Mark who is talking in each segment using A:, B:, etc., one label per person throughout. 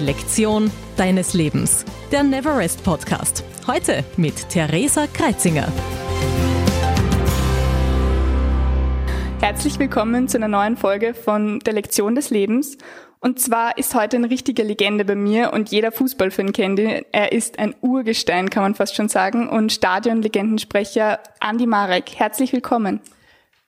A: Die Lektion deines Lebens. Der Neverest Podcast. Heute mit Theresa Kreitzinger.
B: Herzlich willkommen zu einer neuen Folge von Der Lektion des Lebens. Und zwar ist heute eine richtige Legende bei mir und jeder Fußballfan kennt ihn. Er ist ein Urgestein, kann man fast schon sagen, und Stadionlegendensprecher Andi Marek. Herzlich willkommen.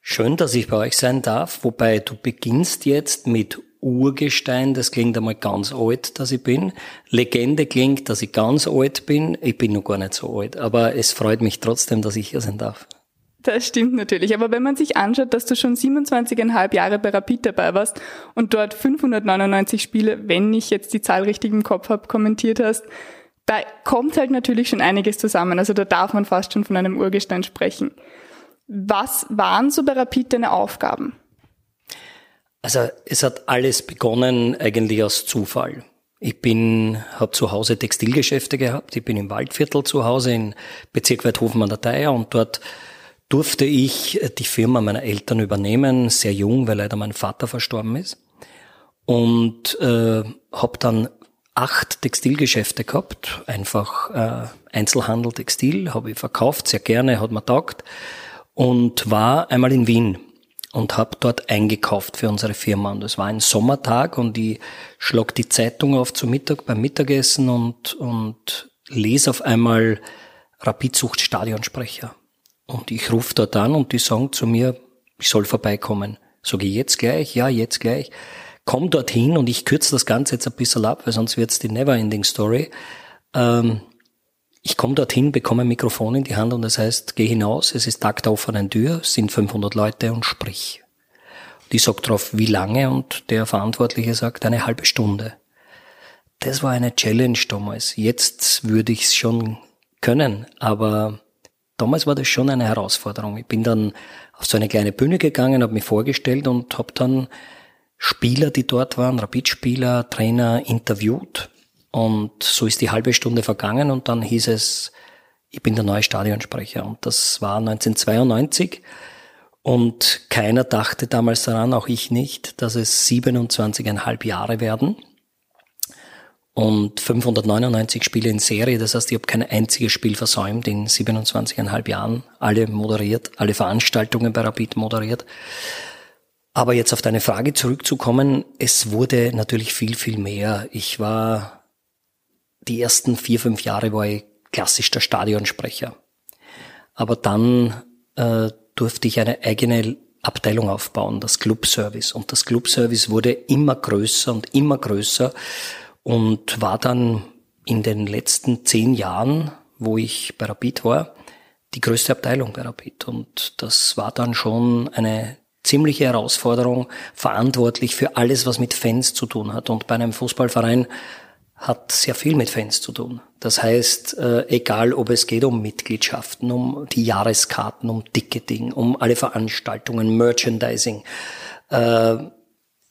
C: Schön, dass ich bei euch sein darf, wobei du beginnst jetzt mit Urgestein, das klingt einmal ganz alt, dass ich bin. Legende klingt, dass ich ganz alt bin. Ich bin noch gar nicht so alt, aber es freut mich trotzdem, dass ich hier sein darf.
B: Das stimmt natürlich. Aber wenn man sich anschaut, dass du schon 27,5 Jahre bei Rapid dabei warst und dort 599 Spiele, wenn ich jetzt die Zahl richtig im Kopf habe, kommentiert hast, da kommt halt natürlich schon einiges zusammen. Also da darf man fast schon von einem Urgestein sprechen. Was waren so bei Rapid deine Aufgaben?
C: Also es hat alles begonnen eigentlich aus Zufall. Ich bin, habe zu Hause Textilgeschäfte gehabt. Ich bin im Waldviertel zu Hause in Bezirk Weidhofen an der Theier und dort durfte ich die Firma meiner Eltern übernehmen, sehr jung, weil leider mein Vater verstorben ist. Und äh, habe dann acht Textilgeschäfte gehabt, einfach äh, Einzelhandel Textil, habe ich verkauft, sehr gerne, hat mir taugt und war einmal in Wien und habe dort eingekauft für unsere Firma. Und es war ein Sommertag und ich schlag die Zeitung auf zum Mittag beim Mittagessen und, und lese auf einmal Rapidsucht Stadionsprecher. Und ich rufe dort an und die sagen zu mir, ich soll vorbeikommen. Sage ich jetzt gleich? Ja, jetzt gleich. Komm dorthin und ich kürze das Ganze jetzt ein bisschen ab, weil sonst wird's die Neverending Story. Ähm, ich komme dorthin, bekomme ein Mikrofon in die Hand und das heißt, geh hinaus, es ist Tag der offenen Tür, sind 500 Leute und sprich. Und ich sag drauf, wie lange und der Verantwortliche sagt, eine halbe Stunde. Das war eine Challenge damals. Jetzt würde ich es schon können, aber damals war das schon eine Herausforderung. Ich bin dann auf so eine kleine Bühne gegangen, habe mich vorgestellt und habe dann Spieler, die dort waren, Rapidspieler, Trainer interviewt und so ist die halbe Stunde vergangen und dann hieß es, ich bin der neue Stadionsprecher. Und das war 1992. Und keiner dachte damals daran, auch ich nicht, dass es 27,5 Jahre werden. Und 599 Spiele in Serie, das heißt, ich habe kein einziges Spiel versäumt in 27,5 Jahren. Alle moderiert, alle Veranstaltungen bei Rapid moderiert. Aber jetzt auf deine Frage zurückzukommen, es wurde natürlich viel, viel mehr. Ich war die ersten vier, fünf Jahre war ich klassisch der Stadionsprecher. Aber dann äh, durfte ich eine eigene Abteilung aufbauen, das Clubservice. Und das Clubservice wurde immer größer und immer größer und war dann in den letzten zehn Jahren, wo ich bei Rapid war, die größte Abteilung bei Rapid. Und das war dann schon eine ziemliche Herausforderung, verantwortlich für alles, was mit Fans zu tun hat. Und bei einem Fußballverein hat sehr viel mit Fans zu tun. Das heißt, äh, egal ob es geht um Mitgliedschaften, um die Jahreskarten, um Ticketing, um alle Veranstaltungen, Merchandising, äh,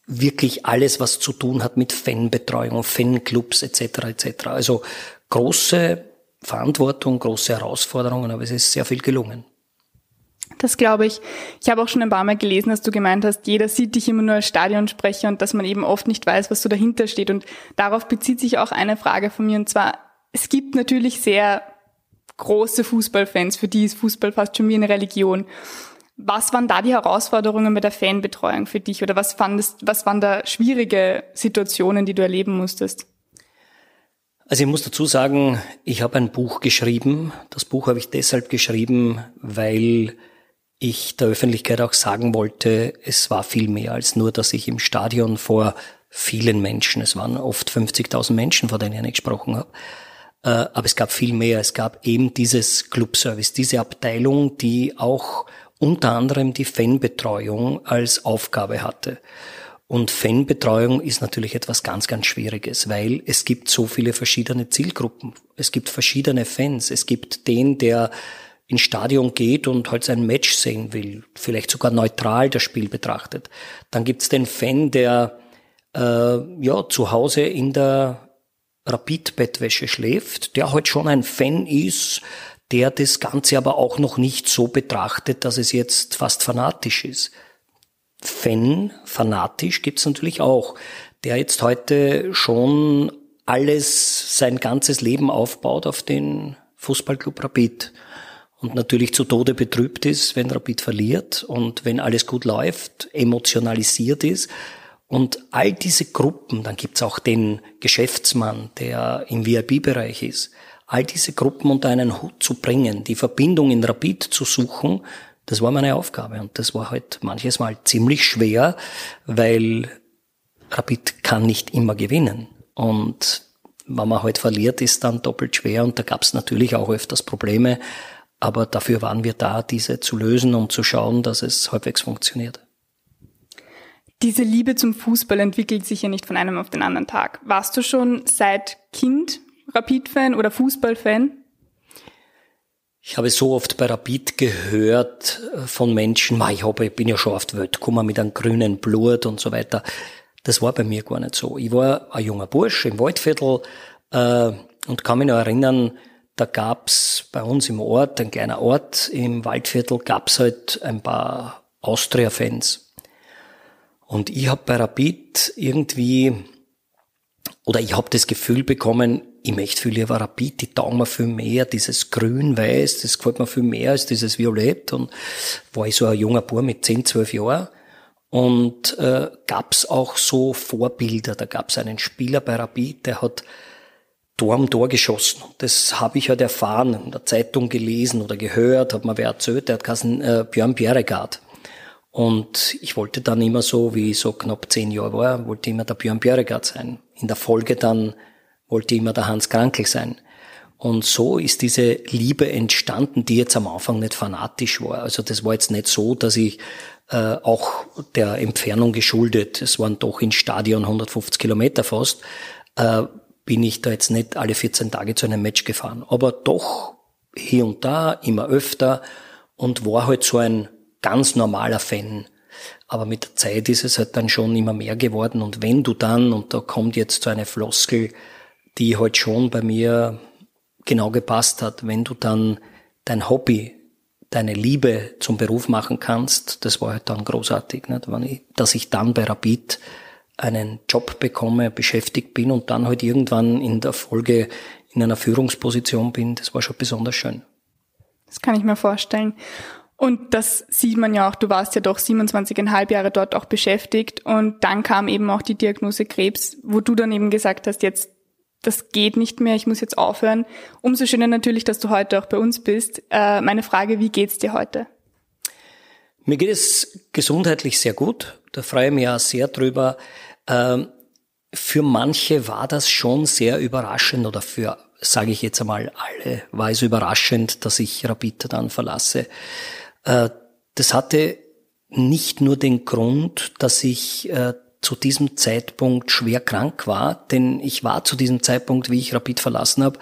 C: wirklich alles, was zu tun hat mit Fanbetreuung, Fanclubs etc. etc. Also große Verantwortung, große Herausforderungen, aber es ist sehr viel gelungen.
B: Das glaube ich. Ich habe auch schon ein paar Mal gelesen, dass du gemeint hast, jeder sieht dich immer nur als Stadionsprecher und dass man eben oft nicht weiß, was so dahinter steht. Und darauf bezieht sich auch eine Frage von mir. Und zwar, es gibt natürlich sehr große Fußballfans, für die ist Fußball fast schon wie eine Religion. Was waren da die Herausforderungen mit der Fanbetreuung für dich? Oder was fandest, was waren da schwierige Situationen, die du erleben musstest?
C: Also ich muss dazu sagen, ich habe ein Buch geschrieben. Das Buch habe ich deshalb geschrieben, weil ich der Öffentlichkeit auch sagen wollte, es war viel mehr als nur, dass ich im Stadion vor vielen Menschen, es waren oft 50.000 Menschen, vor denen ich gesprochen habe, äh, aber es gab viel mehr. Es gab eben dieses Clubservice, diese Abteilung, die auch unter anderem die Fanbetreuung als Aufgabe hatte. Und Fanbetreuung ist natürlich etwas ganz, ganz Schwieriges, weil es gibt so viele verschiedene Zielgruppen. Es gibt verschiedene Fans. Es gibt den, der ins Stadion geht und halt sein Match sehen will, vielleicht sogar neutral das Spiel betrachtet. Dann gibt's den Fan, der äh, ja zu Hause in der Rapid-Bettwäsche schläft, der halt schon ein Fan ist, der das Ganze aber auch noch nicht so betrachtet, dass es jetzt fast fanatisch ist. Fan, fanatisch gibt's natürlich auch, der jetzt heute schon alles, sein ganzes Leben aufbaut auf den Fußballclub Rapid und natürlich zu Tode betrübt ist, wenn Rapid verliert und wenn alles gut läuft, emotionalisiert ist. Und all diese Gruppen, dann gibt's auch den Geschäftsmann, der im VIP-Bereich ist, all diese Gruppen unter einen Hut zu bringen, die Verbindung in Rapid zu suchen, das war meine Aufgabe. Und das war halt manches Mal ziemlich schwer, weil Rapid kann nicht immer gewinnen. Und wenn man halt verliert, ist dann doppelt schwer. Und da gab's natürlich auch öfters Probleme. Aber dafür waren wir da, diese zu lösen und zu schauen, dass es halbwegs funktioniert.
B: Diese Liebe zum Fußball entwickelt sich ja nicht von einem auf den anderen Tag. Warst du schon seit Kind Rapid-Fan oder Fußball-Fan?
C: Ich habe so oft bei Rapid gehört äh, von Menschen, ich, habe, ich bin ja schon oft Welt gekommen mit einem grünen Blut und so weiter. Das war bei mir gar nicht so. Ich war ein junger Bursch im Waldviertel äh, und kann mich noch erinnern, da gab's bei uns im Ort, ein kleiner Ort im Waldviertel, gab's halt ein paar Austria-Fans. Und ich habe bei Rapid irgendwie, oder ich habe das Gefühl bekommen, ich möchte viel lieber Rapid, die taugen mir viel mehr, dieses Grün-Weiß, das gefällt mir viel mehr als dieses Violett. Und war ich so ein junger Bub mit 10, 12 Jahren. Und äh, gab's auch so Vorbilder. Da gab's einen Spieler bei Rapid, der hat Tor um Tor geschossen. Das habe ich halt erfahren, in der Zeitung gelesen oder gehört, hat mir wer erzählt, der hat geheißen äh, Björn Bjerregaard. Und ich wollte dann immer so, wie ich so knapp zehn Jahre war, wollte immer der Björn Bjerregaard sein. In der Folge dann wollte immer der Hans Krankel sein. Und so ist diese Liebe entstanden, die jetzt am Anfang nicht fanatisch war. Also das war jetzt nicht so, dass ich äh, auch der Entfernung geschuldet, es waren doch in Stadion 150 Kilometer fast, äh, bin ich da jetzt nicht alle 14 Tage zu einem Match gefahren. Aber doch hier und da, immer öfter und war halt so ein ganz normaler Fan. Aber mit der Zeit ist es halt dann schon immer mehr geworden. Und wenn du dann, und da kommt jetzt so eine Floskel, die halt schon bei mir genau gepasst hat. Wenn du dann dein Hobby, deine Liebe zum Beruf machen kannst, das war halt dann großartig, nicht? Dass ich dann bei Rapid einen Job bekomme, beschäftigt bin und dann halt irgendwann in der Folge in einer Führungsposition bin, das war schon besonders schön.
B: Das kann ich mir vorstellen. Und das sieht man ja auch, du warst ja doch 27,5 Jahre dort auch beschäftigt und dann kam eben auch die Diagnose Krebs, wo du dann eben gesagt hast, jetzt das geht nicht mehr, ich muss jetzt aufhören. Umso schöner natürlich, dass du heute auch bei uns bist. Äh, meine Frage, wie geht's dir heute?
C: Mir geht es gesundheitlich sehr gut. Da freue ich mich auch sehr drüber. Ähm, für manche war das schon sehr überraschend oder für, sage ich jetzt einmal, alle war es überraschend, dass ich Rapid dann verlasse. Äh, das hatte nicht nur den Grund, dass ich äh, zu diesem Zeitpunkt schwer krank war, denn ich war zu diesem Zeitpunkt, wie ich Rapid verlassen habe,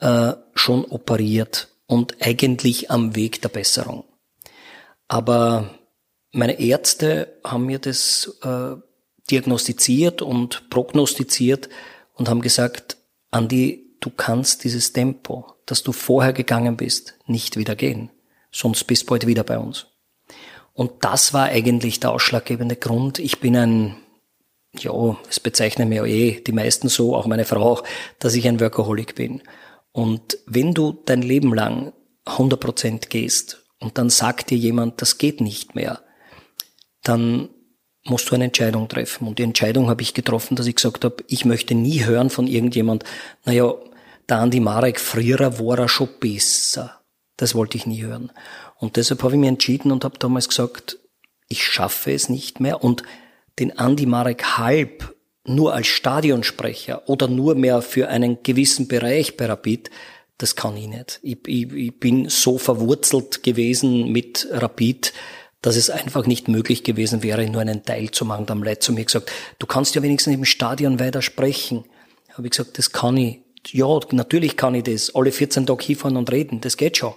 C: äh, schon operiert und eigentlich am Weg der Besserung. Aber meine Ärzte haben mir das äh, diagnostiziert und prognostiziert und haben gesagt, Andi, du kannst dieses Tempo, das du vorher gegangen bist, nicht wieder gehen. Sonst bist du bald wieder bei uns. Und das war eigentlich der ausschlaggebende Grund. Ich bin ein ja, es bezeichnen mir eh die meisten so, auch meine Frau auch, dass ich ein Workaholic bin. Und wenn du dein Leben lang 100% gehst und dann sagt dir jemand, das geht nicht mehr, dann musst du eine Entscheidung treffen. Und die Entscheidung habe ich getroffen, dass ich gesagt habe, ich möchte nie hören von irgendjemand, naja, der Andi Marek früher war er schon besser. Das wollte ich nie hören. Und deshalb habe ich mich entschieden und habe damals gesagt, ich schaffe es nicht mehr und den Andi Marek Halb nur als Stadionsprecher oder nur mehr für einen gewissen Bereich bei Rapid, das kann ich nicht. Ich, ich, ich bin so verwurzelt gewesen mit Rapid, dass es einfach nicht möglich gewesen wäre, nur einen Teil zu machen. Da haben Leute zu mir gesagt, du kannst ja wenigstens im Stadion weiter sprechen. Habe ich gesagt, das kann ich. Ja, natürlich kann ich das. Alle 14 Tage hinfahren und reden, das geht schon.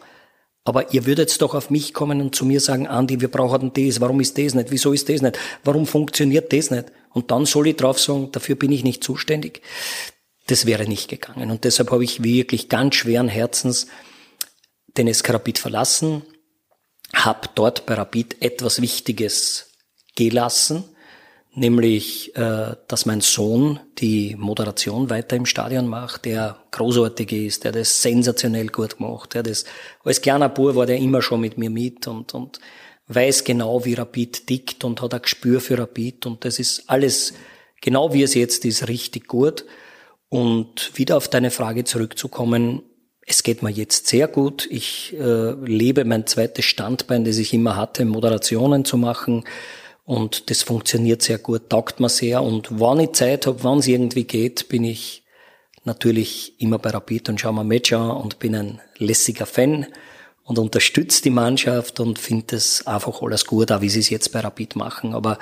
C: Aber ihr würdet doch auf mich kommen und zu mir sagen, Andi, wir brauchen das, warum ist das nicht, wieso ist das nicht, warum funktioniert das nicht? Und dann soll ich drauf sagen, dafür bin ich nicht zuständig. Das wäre nicht gegangen. Und deshalb habe ich wirklich ganz schweren Herzens den SK Rapid verlassen, habe dort bei Rapid etwas Wichtiges gelassen, nämlich, äh, dass mein Sohn die Moderation weiter im Stadion macht, der großartig ist, der das sensationell gut macht, der das, als kleiner Bub war der immer schon mit mir mit und, und weiß genau, wie Rapid tickt und hat ein Gespür für Rapid und das ist alles, genau wie es jetzt ist, richtig gut. Und wieder auf deine Frage zurückzukommen, es geht mir jetzt sehr gut. Ich äh, lebe mein zweites Standbein, das ich immer hatte, Moderationen zu machen. Und das funktioniert sehr gut, taugt mir sehr. Und wann ich Zeit habe, wann es irgendwie geht, bin ich natürlich immer bei Rapid und schaue mir Match an und bin ein lässiger Fan und unterstütze die Mannschaft und finde es einfach alles gut, auch wie sie es jetzt bei Rapid machen. Aber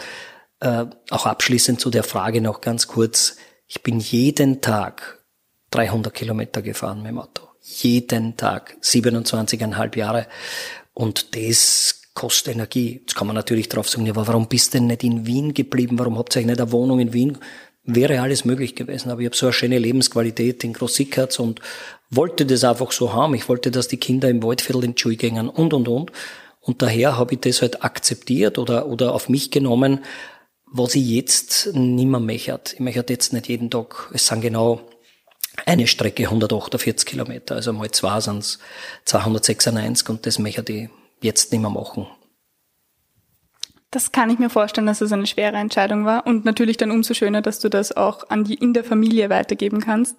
C: äh, auch abschließend zu der Frage noch ganz kurz. Ich bin jeden Tag 300 Kilometer gefahren mit dem Auto. Jeden Tag. 27,5 Jahre. Und das kostet Energie. Jetzt kann man natürlich drauf sagen, ja, aber warum bist du denn nicht in Wien geblieben? Warum habt ihr euch nicht eine Wohnung in Wien? Wäre alles möglich gewesen, aber ich habe so eine schöne Lebensqualität in Großsickertz und wollte das einfach so haben. Ich wollte, dass die Kinder im Waldviertel in die Schule und, und, und. Und daher habe ich das halt akzeptiert oder, oder auf mich genommen, was ich jetzt nimmer möchte. Ich möchte jetzt nicht jeden Tag, es sind genau eine Strecke 148 Kilometer, also mal zwei sind es 296 und das möchte ich jetzt nicht mehr machen.
B: Das kann ich mir vorstellen, dass es eine schwere Entscheidung war und natürlich dann umso schöner, dass du das auch an die, in der Familie weitergeben kannst.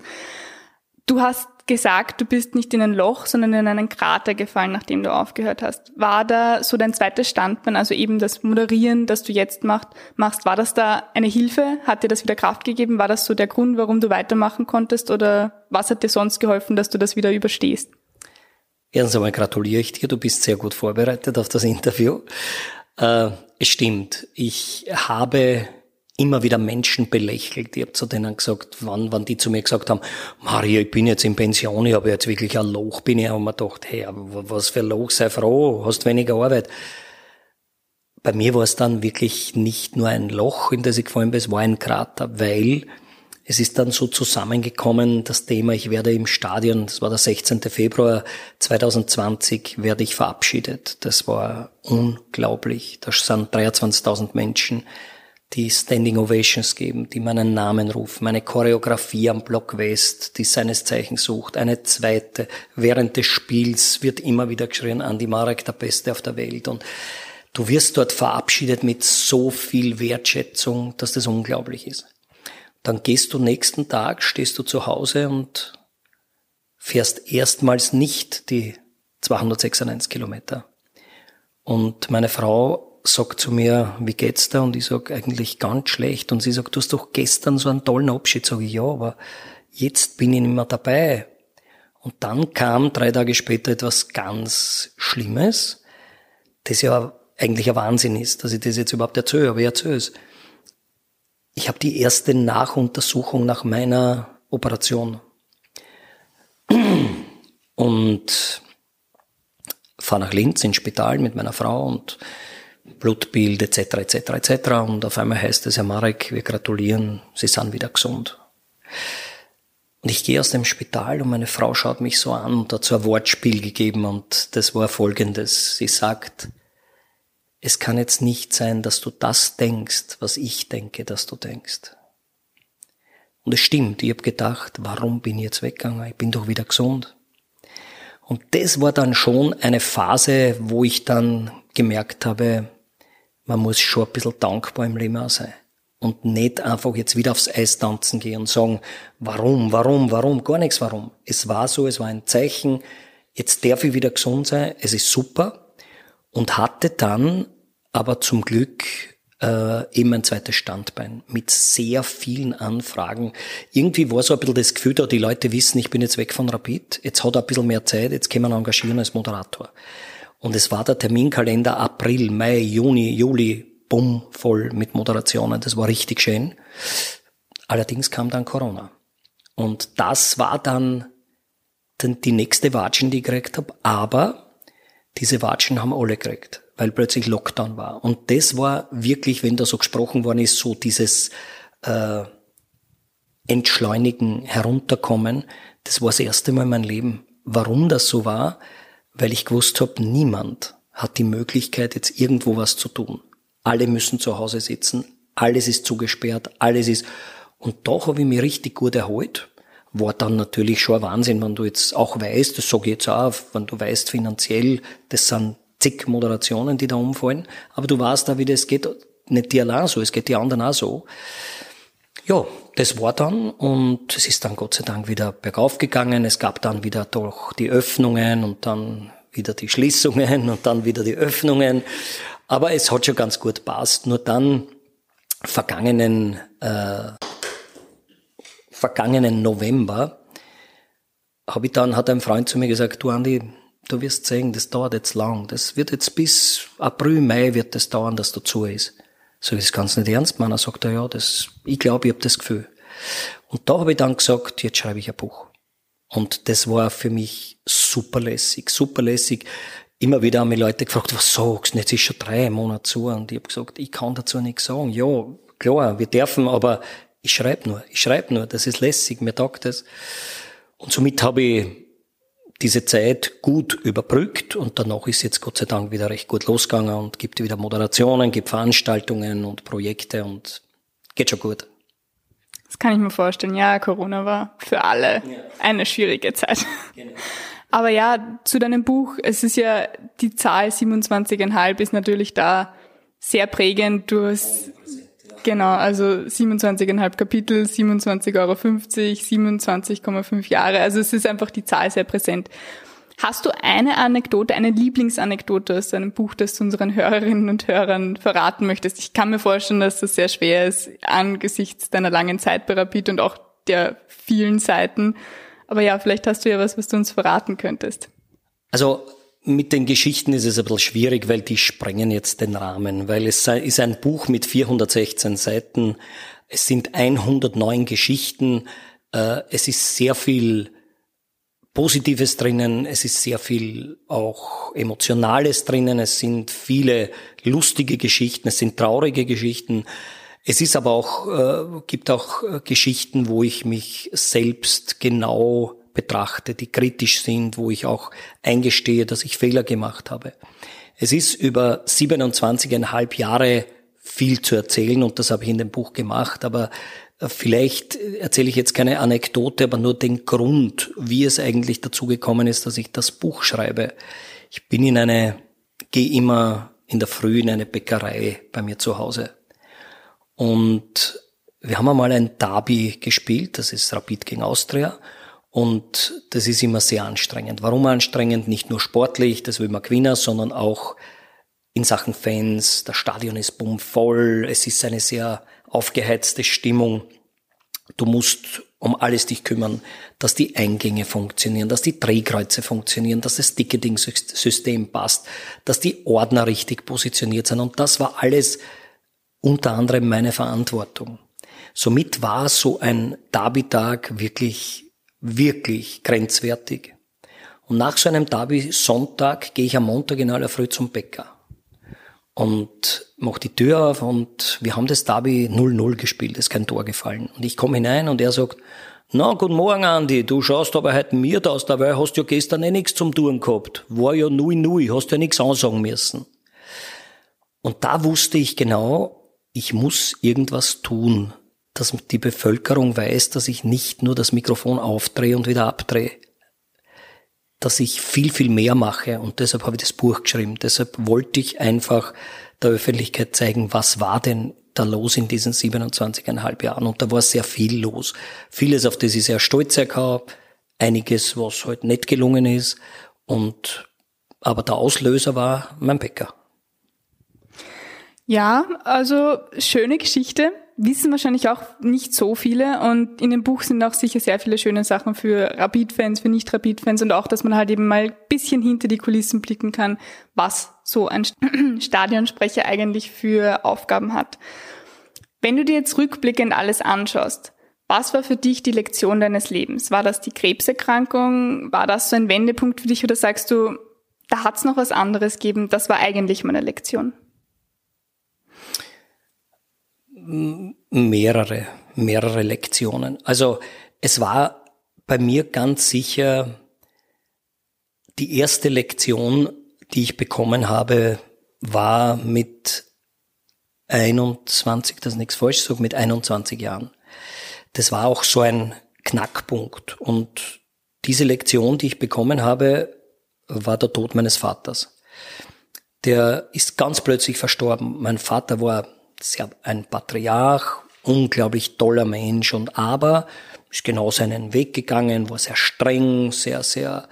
B: Du hast gesagt, du bist nicht in ein Loch, sondern in einen Krater gefallen, nachdem du aufgehört hast. War da so dein zweites Standbein, also eben das Moderieren, das du jetzt macht, machst, war das da eine Hilfe? Hat dir das wieder Kraft gegeben? War das so der Grund, warum du weitermachen konntest? Oder was hat dir sonst geholfen, dass du das wieder überstehst?
C: Erstens einmal gratuliere ich dir, du bist sehr gut vorbereitet auf das Interview. Äh, es stimmt, ich habe immer wieder Menschen belächelt. Ich habe zu denen gesagt, wann, wann die zu mir gesagt haben, Maria, ich bin jetzt in Pension, ich habe jetzt wirklich ein Loch, bin ich, und mir gedacht, hey, was für ein Loch, sei froh, hast weniger Arbeit. Bei mir war es dann wirklich nicht nur ein Loch, in das ich gefallen bin, es war ein Krater, weil es ist dann so zusammengekommen, das Thema, ich werde im Stadion, das war der 16. Februar 2020, werde ich verabschiedet. Das war unglaublich. Da sind 23.000 Menschen, die Standing Ovations geben, die meinen Namen rufen, meine Choreografie am Block West, die seines Zeichen sucht, eine zweite. Während des Spiels wird immer wieder geschrien, Andy Marek, der Beste auf der Welt. Und du wirst dort verabschiedet mit so viel Wertschätzung, dass das unglaublich ist. Dann gehst du nächsten Tag, stehst du zu Hause und fährst erstmals nicht die 296 Kilometer. Und meine Frau sagt zu mir, wie geht's da? Und ich sag eigentlich ganz schlecht. Und sie sagt, du hast doch gestern so einen tollen Abschied. Sag ich, ja, aber jetzt bin ich nicht mehr dabei. Und dann kam drei Tage später etwas ganz Schlimmes, das ja eigentlich ein Wahnsinn ist, dass ich das jetzt überhaupt erzähle, aber ich erzähle es. Ich habe die erste Nachuntersuchung nach meiner Operation. Und fahre nach Linz ins Spital mit meiner Frau und Blutbild etc. etc. etc. Und auf einmal heißt es, Herr Marek, wir gratulieren, Sie sind wieder gesund. Und ich gehe aus dem Spital und meine Frau schaut mich so an und hat so ein Wortspiel gegeben und das war folgendes. Sie sagt, es kann jetzt nicht sein, dass du das denkst, was ich denke, dass du denkst. Und es stimmt, ich habe gedacht, warum bin ich jetzt weggegangen? Ich bin doch wieder gesund. Und das war dann schon eine Phase, wo ich dann gemerkt habe, man muss schon ein bisschen dankbar im Leben sein. Und nicht einfach jetzt wieder aufs Eis tanzen gehen und sagen, warum, warum, warum, gar nichts warum. Es war so, es war ein Zeichen, jetzt darf ich wieder gesund sein, es ist super. Und hatte dann aber zum Glück äh, eben ein zweites Standbein mit sehr vielen Anfragen. Irgendwie war so ein bisschen das Gefühl da, die Leute wissen, ich bin jetzt weg von Rapid, jetzt hat er ein bisschen mehr Zeit, jetzt können wir engagieren als Moderator. Und es war der Terminkalender April, Mai, Juni, Juli, bumm, voll mit Moderationen. Das war richtig schön. Allerdings kam dann Corona. Und das war dann die nächste Watschen, die ich gekriegt habe. Aber diese Watschen haben alle gekriegt weil plötzlich Lockdown war. Und das war wirklich, wenn da so gesprochen worden ist, so dieses äh, Entschleunigen, Herunterkommen, das war das erste Mal in meinem Leben. Warum das so war? Weil ich gewusst habe, niemand hat die Möglichkeit, jetzt irgendwo was zu tun. Alle müssen zu Hause sitzen. alles ist zugesperrt, alles ist. Und da habe ich mich richtig gut erholt. War dann natürlich schon ein Wahnsinn, wenn du jetzt auch weißt, das sage ich jetzt auch, wenn du weißt finanziell, das sind zig Moderationen, die da umfallen, aber du weißt da, wie das geht, nicht dir allein so, es geht die anderen auch so. Ja, das war dann und es ist dann Gott sei Dank wieder bergauf gegangen. Es gab dann wieder doch die Öffnungen und dann wieder die Schließungen und dann wieder die Öffnungen. Aber es hat schon ganz gut passt. Nur dann vergangenen äh, vergangenen November habe ich dann hat ein Freund zu mir gesagt, du Andi, du wirst sehen, das dauert jetzt lang. Das wird jetzt bis April, Mai wird das dauern, dass du zu ist. So, das kannst du nicht ernst meinen. Er sagt, ja, das, ich glaube, ich habe das Gefühl. Und da habe ich dann gesagt, jetzt schreibe ich ein Buch. Und das war für mich super lässig, super lässig. Immer wieder haben mich Leute gefragt, was sagst du? Jetzt ist schon drei Monate zu. Und ich habe gesagt, ich kann dazu nichts sagen. Ja, klar, wir dürfen, aber ich schreibe nur, ich schreibe nur, das ist lässig, mir taugt das. Und somit habe ich diese Zeit gut überbrückt und danach ist jetzt Gott sei Dank wieder recht gut losgegangen und gibt wieder Moderationen, gibt Veranstaltungen und Projekte und geht schon gut.
B: Das kann ich mir vorstellen. Ja, Corona war für alle ja. eine schwierige Zeit. Genau. Aber ja, zu deinem Buch, es ist ja die Zahl 27,5 ist natürlich da sehr prägend. Du hast Genau, also 27,5 Kapitel, 27,50 Euro, 27,5 Jahre. Also es ist einfach die Zahl sehr präsent. Hast du eine Anekdote, eine Lieblingsanekdote aus deinem Buch, das du unseren Hörerinnen und Hörern verraten möchtest? Ich kann mir vorstellen, dass das sehr schwer ist angesichts deiner langen Zeit bei Rapid und auch der vielen Seiten. Aber ja, vielleicht hast du ja was, was du uns verraten könntest.
C: Also mit den Geschichten ist es ein bisschen schwierig, weil die sprengen jetzt den Rahmen, weil es ist ein Buch mit 416 Seiten, es sind 109 Geschichten, äh, es ist sehr viel Positives drinnen, es ist sehr viel auch Emotionales drinnen, es sind viele lustige Geschichten, es sind traurige Geschichten. Es ist aber auch, äh, gibt auch Geschichten, wo ich mich selbst genau betrachte, die kritisch sind, wo ich auch eingestehe, dass ich Fehler gemacht habe. Es ist über 27,5 Jahre viel zu erzählen und das habe ich in dem Buch gemacht, aber äh, vielleicht erzähle ich jetzt keine Anekdote, aber nur den Grund, wie es eigentlich dazu gekommen ist, dass ich das Buch schreibe. Ich bin in eine, gehe immer in der Früh in eine Bäckerei bei mir zu Hause. Und wir haben einmal ein Derby gespielt, das ist Rapid gegen Austria. Und das ist immer sehr anstrengend. Warum anstrengend? Nicht nur sportlich, das will man gewinnen, sondern auch in Sachen Fans. Das Stadion ist bummvoll, es ist eine sehr aufgeheizte Stimmung. Du musst um alles dich kümmern, dass die Eingänge funktionieren, dass die Drehkreuze funktionieren, dass das Ticketing-System passt, dass die Ordner richtig positioniert sind. Und das war alles unter anderem meine Verantwortung. Somit war so ein Derby-Tag wirklich wirklich grenzwertig. Und nach so einem Derby-Sonntag gehe ich am Montag in aller Früh zum Bäcker und mache die Tür auf und wir haben das Derby 0-0 gespielt, ist kein Tor gefallen. Und ich komme hinein und er sagt, na, guten Morgen, Andi, du schaust aber heute mir aus, dabei hast ja gestern eh nichts zum Tun gehabt. War ja nui nui, hast ja nichts ansagen müssen. Und da wusste ich genau, ich muss irgendwas tun, dass die Bevölkerung weiß, dass ich nicht nur das Mikrofon aufdrehe und wieder abdrehe, dass ich viel, viel mehr mache und deshalb habe ich das Buch geschrieben. Deshalb wollte ich einfach der Öffentlichkeit zeigen, was war denn da los in diesen 27,5 Jahren und da war sehr viel los. Vieles, auf das ich sehr stolz kann, einiges, was halt nicht gelungen ist und aber der Auslöser war mein Bäcker.
B: Ja, also schöne Geschichte wissen wahrscheinlich auch nicht so viele und in dem Buch sind auch sicher sehr viele schöne Sachen für Rapid-Fans, für Nicht-Rapid-Fans und auch, dass man halt eben mal ein bisschen hinter die Kulissen blicken kann, was so ein Stadionsprecher eigentlich für Aufgaben hat. Wenn du dir jetzt rückblickend alles anschaust, was war für dich die Lektion deines Lebens? War das die Krebserkrankung? War das so ein Wendepunkt für dich oder sagst du, da hat es noch was anderes gegeben, das war eigentlich meine Lektion?
C: Mehrere, mehrere Lektionen. Also es war bei mir ganz sicher die erste Lektion, die ich bekommen habe, war mit 21, das ist nichts falsch sage, mit 21 Jahren. Das war auch so ein Knackpunkt. Und diese Lektion, die ich bekommen habe, war der Tod meines Vaters. Der ist ganz plötzlich verstorben. Mein Vater war sehr ein Patriarch, unglaublich toller Mensch und aber ist genau seinen Weg gegangen, war sehr streng, sehr, sehr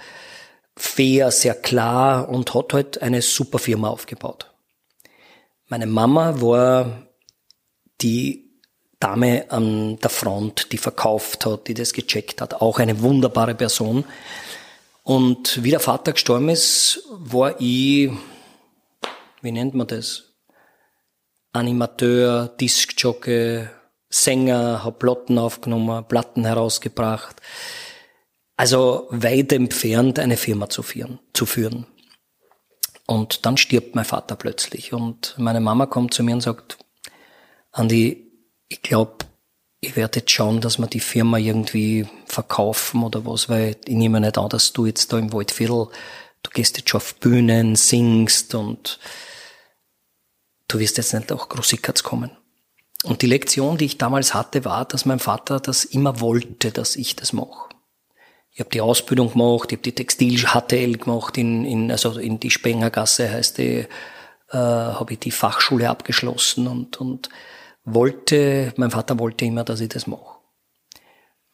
C: fair, sehr klar und hat halt eine super Firma aufgebaut. Meine Mama war die Dame an der Front, die verkauft hat, die das gecheckt hat, auch eine wunderbare Person. Und wie der Vater gestorben ist, war ich, wie nennt man das? Animateur, Diskjockey, Sänger, habe Platten aufgenommen, Platten herausgebracht. Also weit entfernt, eine Firma zu führen. Zu führen. Und dann stirbt mein Vater plötzlich und meine Mama kommt zu mir und sagt, Andi, ich glaube, ich werde jetzt schauen, dass wir die Firma irgendwie verkaufen oder was, weil ich nehme nicht an, dass du jetzt da im Waldviertel, du gehst jetzt schon auf Bühnen, singst und du wirst jetzt nicht auch Großickatz kommen. Und die Lektion, die ich damals hatte, war, dass mein Vater das immer wollte, dass ich das mache. Ich habe die Ausbildung gemacht, ich habe die Textil-HTL gemacht, in, in, also in die Spengergasse heißt die, äh, habe ich die Fachschule abgeschlossen und, und wollte, mein Vater wollte immer, dass ich das mache.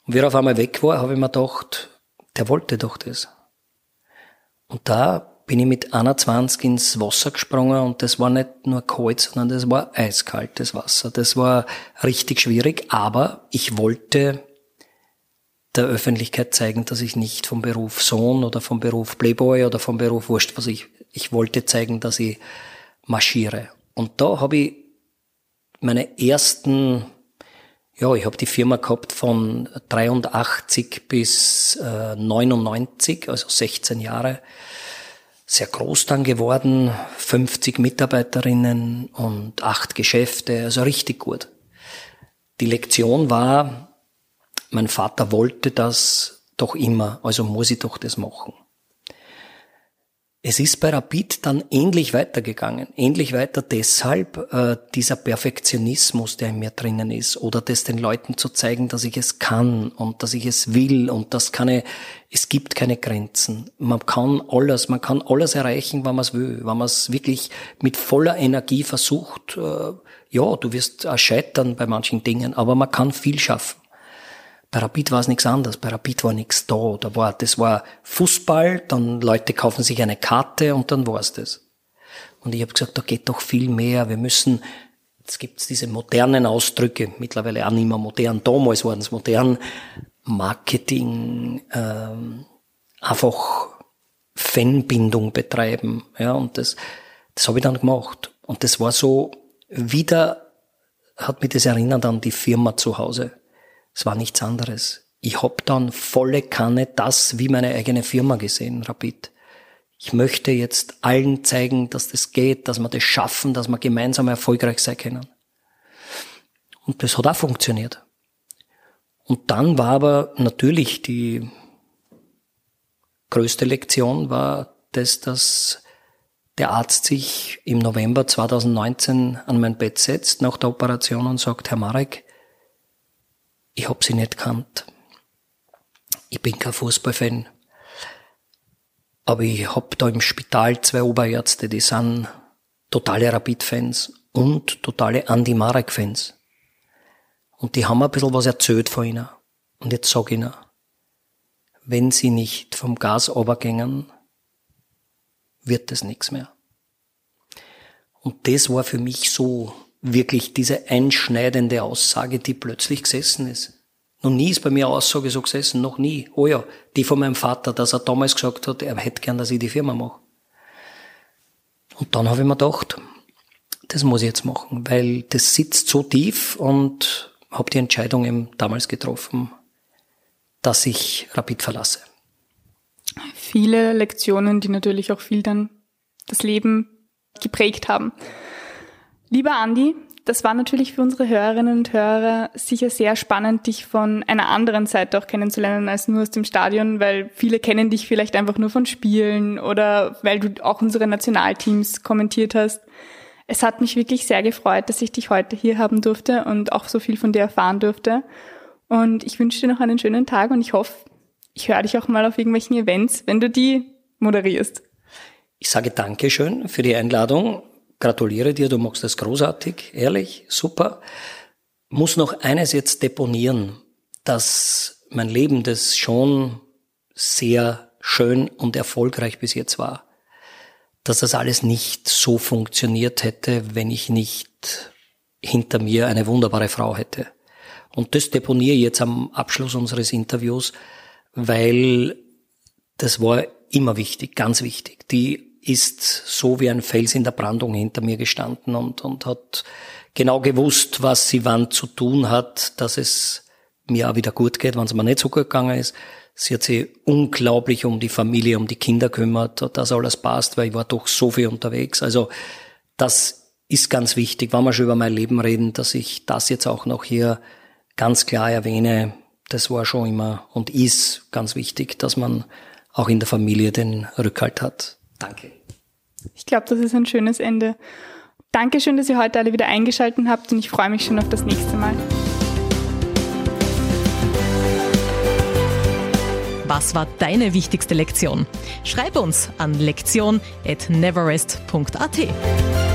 C: Und wie er auf einmal weg war, habe ich mir gedacht, der wollte doch das. Und da bin ich mit 21 ins Wasser gesprungen und das war nicht nur kalt, sondern das war eiskaltes Wasser. Das war richtig schwierig, aber ich wollte der Öffentlichkeit zeigen, dass ich nicht vom Beruf Sohn oder vom Beruf Playboy oder vom Beruf Wurscht, was ich, ich wollte zeigen, dass ich marschiere. Und da habe ich meine ersten, ja, ich habe die Firma gehabt von 83 bis äh, 99, also 16 Jahre. Sehr groß dann geworden, 50 Mitarbeiterinnen und acht Geschäfte, also richtig gut. Die Lektion war, mein Vater wollte das doch immer, also muss ich doch das machen. Es ist bei Rapid dann ähnlich weitergegangen. Ähnlich weiter deshalb äh, dieser Perfektionismus, der in mir drinnen ist, oder das den Leuten zu zeigen, dass ich es kann und dass ich es will und das keine, es gibt keine Grenzen. Man kann alles, man kann alles erreichen, wenn man es will, wenn man es wirklich mit voller Energie versucht. Äh, ja, du wirst scheitern bei manchen Dingen, aber man kann viel schaffen. Bei Rapid war es nichts anderes. Bei Rapid war nichts da. Da war, das war Fußball, dann Leute kaufen sich eine Karte und dann war es das. Und ich habe gesagt, da geht doch viel mehr. Wir müssen, jetzt gibt's diese modernen Ausdrücke, mittlerweile auch nicht mehr modern, damals waren es modern, Marketing, ähm, einfach Fanbindung betreiben. Ja, und das, das habe ich dann gemacht. Und das war so, wieder hat mich das erinnert an die Firma zu Hause. Es war nichts anderes. Ich hab dann volle Kanne das wie meine eigene Firma gesehen, Rapid. Ich möchte jetzt allen zeigen, dass das geht, dass wir das schaffen, dass wir gemeinsam erfolgreich sein können. Und das hat auch funktioniert. Und dann war aber natürlich die größte Lektion war das, dass der Arzt sich im November 2019 an mein Bett setzt nach der Operation und sagt, Herr Marek, ich hab sie nicht kannt. Ich bin kein Fußballfan. Aber ich hab da im Spital zwei Oberärzte, die sind totale Rapid-Fans und totale Andy Marek-Fans. Und die haben ein bisschen was erzählt von ihnen. Und jetzt sag ich ihnen, wenn sie nicht vom Gas runtergängen, wird das nichts mehr. Und das war für mich so wirklich diese einschneidende Aussage, die plötzlich gesessen ist. Noch nie ist bei mir eine Aussage so gesessen, noch nie. Oh ja, die von meinem Vater, dass er damals gesagt hat, er hätte gern, dass ich die Firma mache. Und dann habe ich mir gedacht, das muss ich jetzt machen, weil das sitzt so tief und habe die Entscheidung eben damals getroffen, dass ich Rapid verlasse.
B: Viele Lektionen, die natürlich auch viel dann das Leben geprägt haben. Lieber Andi, das war natürlich für unsere Hörerinnen und Hörer sicher sehr spannend, dich von einer anderen Seite auch kennenzulernen als nur aus dem Stadion, weil viele kennen dich vielleicht einfach nur von Spielen oder weil du auch unsere Nationalteams kommentiert hast. Es hat mich wirklich sehr gefreut, dass ich dich heute hier haben durfte und auch so viel von dir erfahren durfte. Und ich wünsche dir noch einen schönen Tag und ich hoffe, ich höre dich auch mal auf irgendwelchen Events, wenn du die moderierst.
C: Ich sage Dankeschön für die Einladung. Gratuliere dir, du machst das großartig, ehrlich, super. Muss noch eines jetzt deponieren, dass mein Leben, das schon sehr schön und erfolgreich bis jetzt war, dass das alles nicht so funktioniert hätte, wenn ich nicht hinter mir eine wunderbare Frau hätte. Und das deponiere ich jetzt am Abschluss unseres Interviews, weil das war immer wichtig, ganz wichtig. Die ist so wie ein Fels in der Brandung hinter mir gestanden und, und hat genau gewusst, was sie wann zu tun hat, dass es mir auch wieder gut geht, wenn es mir nicht so gut gegangen ist. Sie hat sich unglaublich um die Familie, um die Kinder kümmert, dass alles passt, weil ich war doch so viel unterwegs. Also das ist ganz wichtig, wenn wir schon über mein Leben reden, dass ich das jetzt auch noch hier ganz klar erwähne. Das war schon immer und ist ganz wichtig, dass man auch in der Familie den Rückhalt hat. Danke.
B: Ich glaube, das ist ein schönes Ende. Dankeschön, dass ihr heute alle wieder eingeschaltet habt und ich freue mich schon auf das nächste Mal.
A: Was war deine wichtigste Lektion? Schreib uns an lektion@neverest.at.